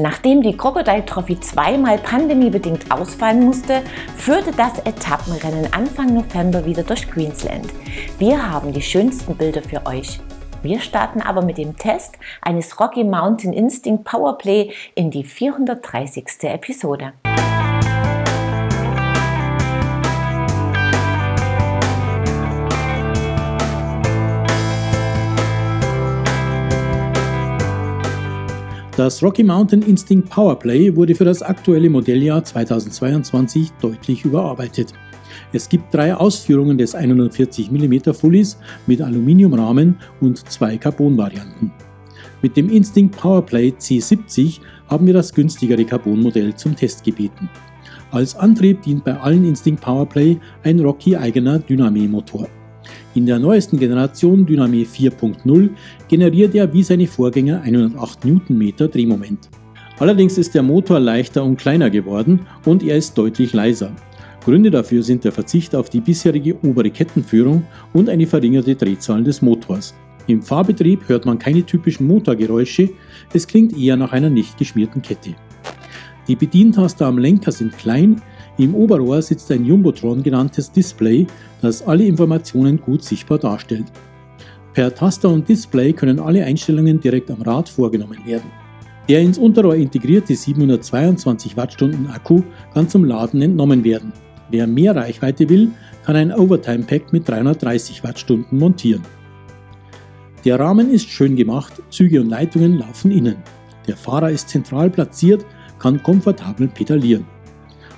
Nachdem die Crocodile Trophy zweimal pandemiebedingt ausfallen musste, führte das Etappenrennen Anfang November wieder durch Queensland. Wir haben die schönsten Bilder für euch. Wir starten aber mit dem Test eines Rocky Mountain Instinct Powerplay in die 430. Episode. Das Rocky Mountain Instinct Powerplay wurde für das aktuelle Modelljahr 2022 deutlich überarbeitet. Es gibt drei Ausführungen des 140 mm Fullies mit Aluminiumrahmen und zwei Carbon-Varianten. Mit dem Instinct Powerplay C70 haben wir das günstigere Carbon-Modell zum Test gebeten. Als Antrieb dient bei allen Instinct Powerplay ein Rocky-eigener Dyname-Motor. In der neuesten Generation Dyname 4.0 generiert er wie seine Vorgänger 108 Newtonmeter Drehmoment. Allerdings ist der Motor leichter und kleiner geworden und er ist deutlich leiser. Gründe dafür sind der Verzicht auf die bisherige obere Kettenführung und eine verringerte Drehzahl des Motors. Im Fahrbetrieb hört man keine typischen Motorgeräusche, es klingt eher nach einer nicht geschmierten Kette. Die Bedientaster am Lenker sind klein, im Oberrohr sitzt ein Jumbotron genanntes Display, das alle Informationen gut sichtbar darstellt. Per Taster und Display können alle Einstellungen direkt am Rad vorgenommen werden. Der ins Unterrohr integrierte 722 Wattstunden Akku kann zum Laden entnommen werden. Wer mehr Reichweite will, kann ein Overtime Pack mit 330 Wattstunden montieren. Der Rahmen ist schön gemacht, Züge und Leitungen laufen innen. Der Fahrer ist zentral platziert, kann komfortabel pedalieren.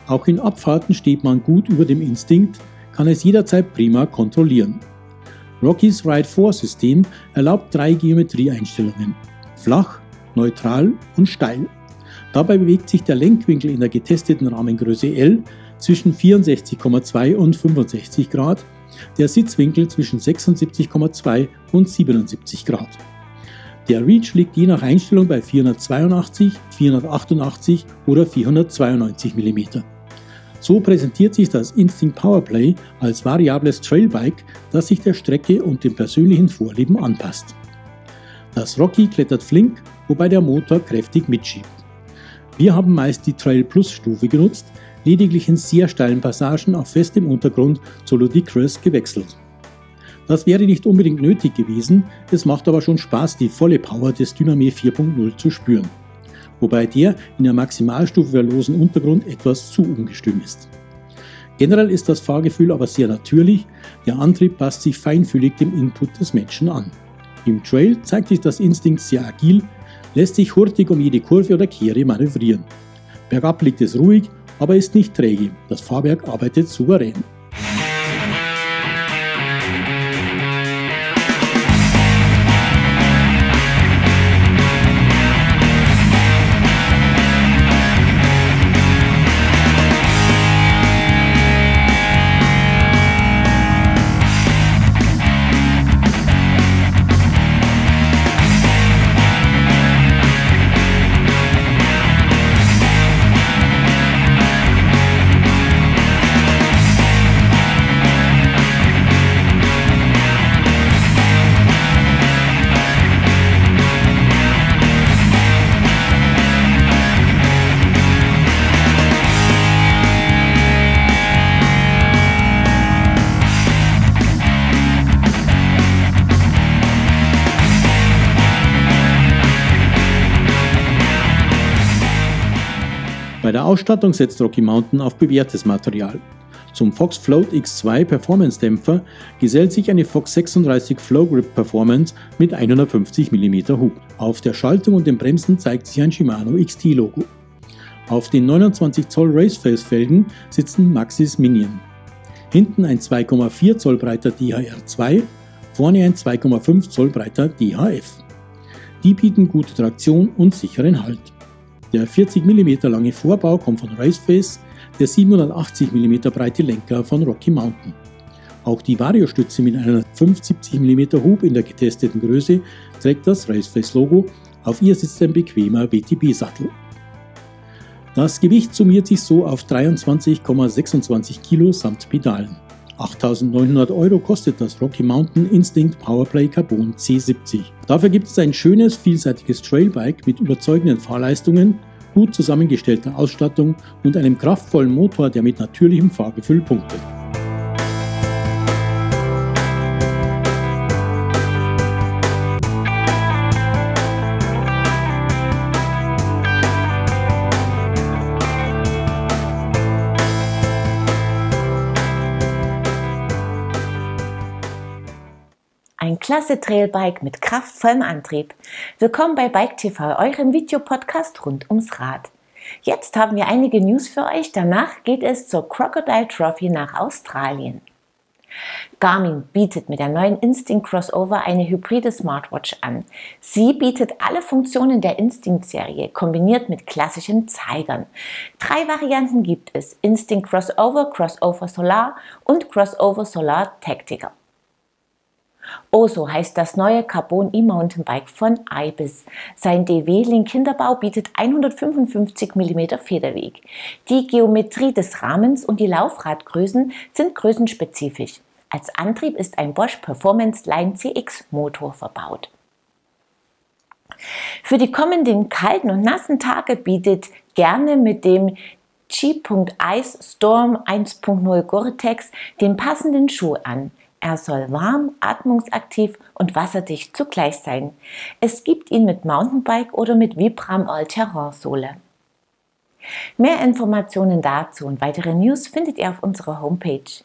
Auch in Abfahrten steht man gut über dem Instinkt, kann es jederzeit prima kontrollieren. Rockys Ride 4 System erlaubt drei Geometrieeinstellungen: flach, neutral und steil. Dabei bewegt sich der Lenkwinkel in der getesteten Rahmengröße L zwischen 64,2 und 65 Grad, der Sitzwinkel zwischen 76,2 und 77 Grad. Der Reach liegt je nach Einstellung bei 482, 488 oder 492 mm. So präsentiert sich das Instinct Powerplay als variables Trailbike, das sich der Strecke und dem persönlichen Vorlieben anpasst. Das Rocky klettert flink, wobei der Motor kräftig mitschiebt. Wir haben meist die Trail Plus Stufe genutzt, lediglich in sehr steilen Passagen auf festem Untergrund zu Ludicrous gewechselt. Das wäre nicht unbedingt nötig gewesen, es macht aber schon Spaß, die volle Power des Dyname 4.0 zu spüren wobei der in der Maximalstufe für losen Untergrund etwas zu ungestüm ist. Generell ist das Fahrgefühl aber sehr natürlich, der Antrieb passt sich feinfühlig dem Input des Menschen an. Im Trail zeigt sich das Instinkt sehr agil, lässt sich hurtig um jede Kurve oder Kehre manövrieren. Bergab liegt es ruhig, aber ist nicht träge, das Fahrwerk arbeitet souverän. Ausstattung setzt Rocky Mountain auf bewährtes Material. Zum Fox Float X2 Performance Dämpfer gesellt sich eine Fox 36 Flow Grip Performance mit 150 mm Hub. Auf der Schaltung und den Bremsen zeigt sich ein Shimano XT Logo. Auf den 29 Zoll Raceface Felgen sitzen Maxis Minion. Hinten ein 2,4 Zoll breiter DHR2, vorne ein 2,5 Zoll breiter DHF. Die bieten gute Traktion und sicheren Halt. Der 40 mm lange Vorbau kommt von Raceface, der 780 mm breite Lenker von Rocky Mountain. Auch die Variostütze mit einer 75 mm Hub in der getesteten Größe trägt das Raceface-Logo, auf ihr sitzt ein bequemer WTB-Sattel. Das Gewicht summiert sich so auf 23,26 Kilo samt Pedalen. 8.900 Euro kostet das Rocky Mountain Instinct Powerplay Carbon C70. Dafür gibt es ein schönes, vielseitiges Trailbike mit überzeugenden Fahrleistungen, gut zusammengestellter Ausstattung und einem kraftvollen Motor, der mit natürlichem Fahrgefühl punktet. Klasse Trailbike mit kraftvollem Antrieb. Willkommen bei Bike TV, eurem Videopodcast rund ums Rad. Jetzt haben wir einige News für euch. Danach geht es zur Crocodile Trophy nach Australien. Garmin bietet mit der neuen Instinct Crossover eine hybride Smartwatch an. Sie bietet alle Funktionen der Instinct-Serie, kombiniert mit klassischen Zeigern. Drei Varianten gibt es: Instinct Crossover, Crossover Solar und Crossover Solar Tactical. Oso heißt das neue Carbon E-Mountainbike von Ibis. Sein DW-Link-Hinterbau bietet 155 mm Federweg. Die Geometrie des Rahmens und die Laufradgrößen sind größenspezifisch. Als Antrieb ist ein Bosch Performance Line CX Motor verbaut. Für die kommenden kalten und nassen Tage bietet gerne mit dem G.Ice Storm 1.0 Gore-Tex den passenden Schuh an. Er soll warm, atmungsaktiv und wasserdicht zugleich sein. Es gibt ihn mit Mountainbike oder mit Vibram All-Terrain Sohle. Mehr Informationen dazu und weitere News findet ihr auf unserer Homepage.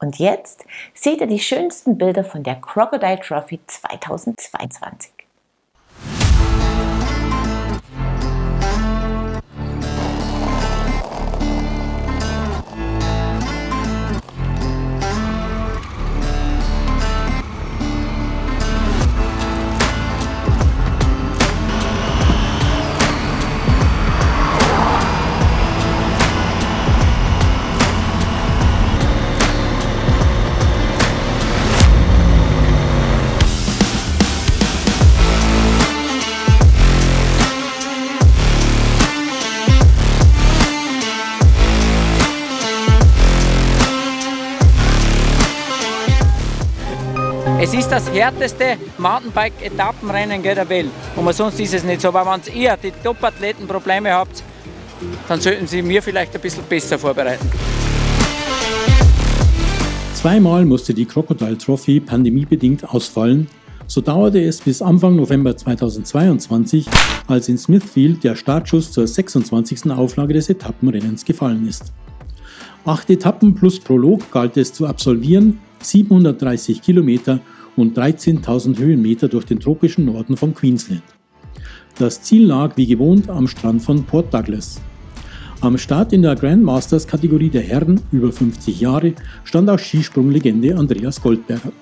Und jetzt seht ihr die schönsten Bilder von der Crocodile Trophy 2022. Es ist das härteste Mountainbike-Etappenrennen der Welt. Und sonst ist es nicht so. Aber wenn ihr die Top-Athleten Probleme habt, dann sollten Sie mir vielleicht ein bisschen besser vorbereiten. Zweimal musste die Crocodile Trophy pandemiebedingt ausfallen. So dauerte es bis Anfang November 2022, als in Smithfield der Startschuss zur 26. Auflage des Etappenrennens gefallen ist. Acht Etappen plus Prolog galt es zu absolvieren 730 Kilometer und 13.000 Höhenmeter durch den tropischen Norden von Queensland. Das Ziel lag wie gewohnt am Strand von Port Douglas. Am Start in der Grandmasters-Kategorie der Herren über 50 Jahre stand auch Skisprunglegende Andreas Goldberger.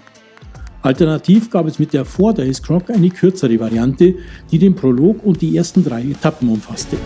Alternativ gab es mit der Four Days Croc eine kürzere Variante, die den Prolog und die ersten drei Etappen umfasste.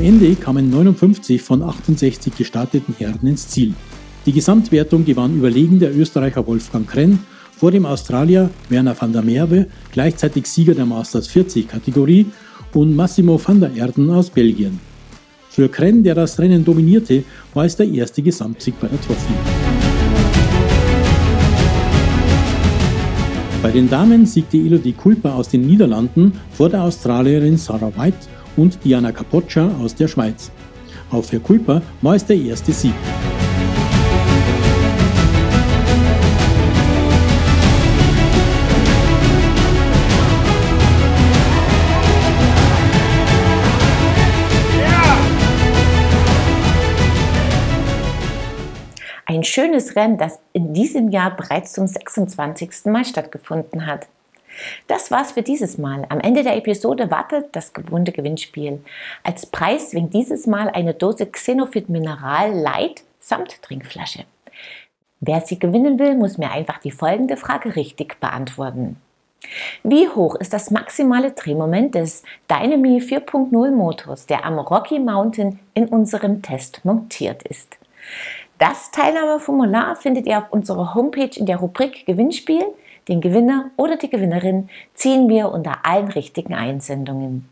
Ende kamen 59 von 68 gestarteten Herden ins Ziel. Die Gesamtwertung gewann überlegen der Österreicher Wolfgang Krenn vor dem Australier Werner van der Merwe, gleichzeitig Sieger der Masters 40 Kategorie, und Massimo van der Erden aus Belgien. Für Krenn, der das Rennen dominierte, war es der erste Gesamtsieg bei der Trophy. Bei den Damen siegte Elodie Kulpa aus den Niederlanden vor der Australierin Sarah White und Diana Capoccia aus der Schweiz. Auch für Kulpa war es der erste Sieg. Ein schönes Rennen, das in diesem Jahr bereits zum 26. Mal stattgefunden hat. Das war's für dieses Mal. Am Ende der Episode wartet das gewohnte Gewinnspiel. Als Preis winkt dieses Mal eine Dose Xenofit Mineral Light samt Trinkflasche. Wer sie gewinnen will, muss mir einfach die folgende Frage richtig beantworten. Wie hoch ist das maximale Drehmoment des Dynami 4.0 Motors, der am Rocky Mountain in unserem Test montiert ist? Das Teilnahmeformular findet ihr auf unserer Homepage in der Rubrik Gewinnspiel. Den Gewinner oder die Gewinnerin ziehen wir unter allen richtigen Einsendungen.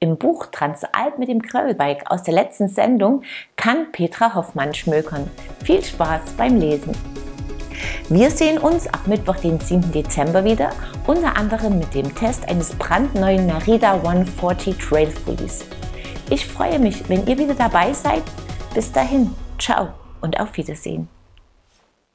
Im Buch Transalp mit dem Gravelbike aus der letzten Sendung kann Petra Hoffmann schmökern. Viel Spaß beim Lesen! Wir sehen uns ab Mittwoch, den 7. Dezember wieder, unter anderem mit dem Test eines brandneuen Merida 140 Trail Fullies. Ich freue mich, wenn ihr wieder dabei seid. Bis dahin, ciao und auf Wiedersehen.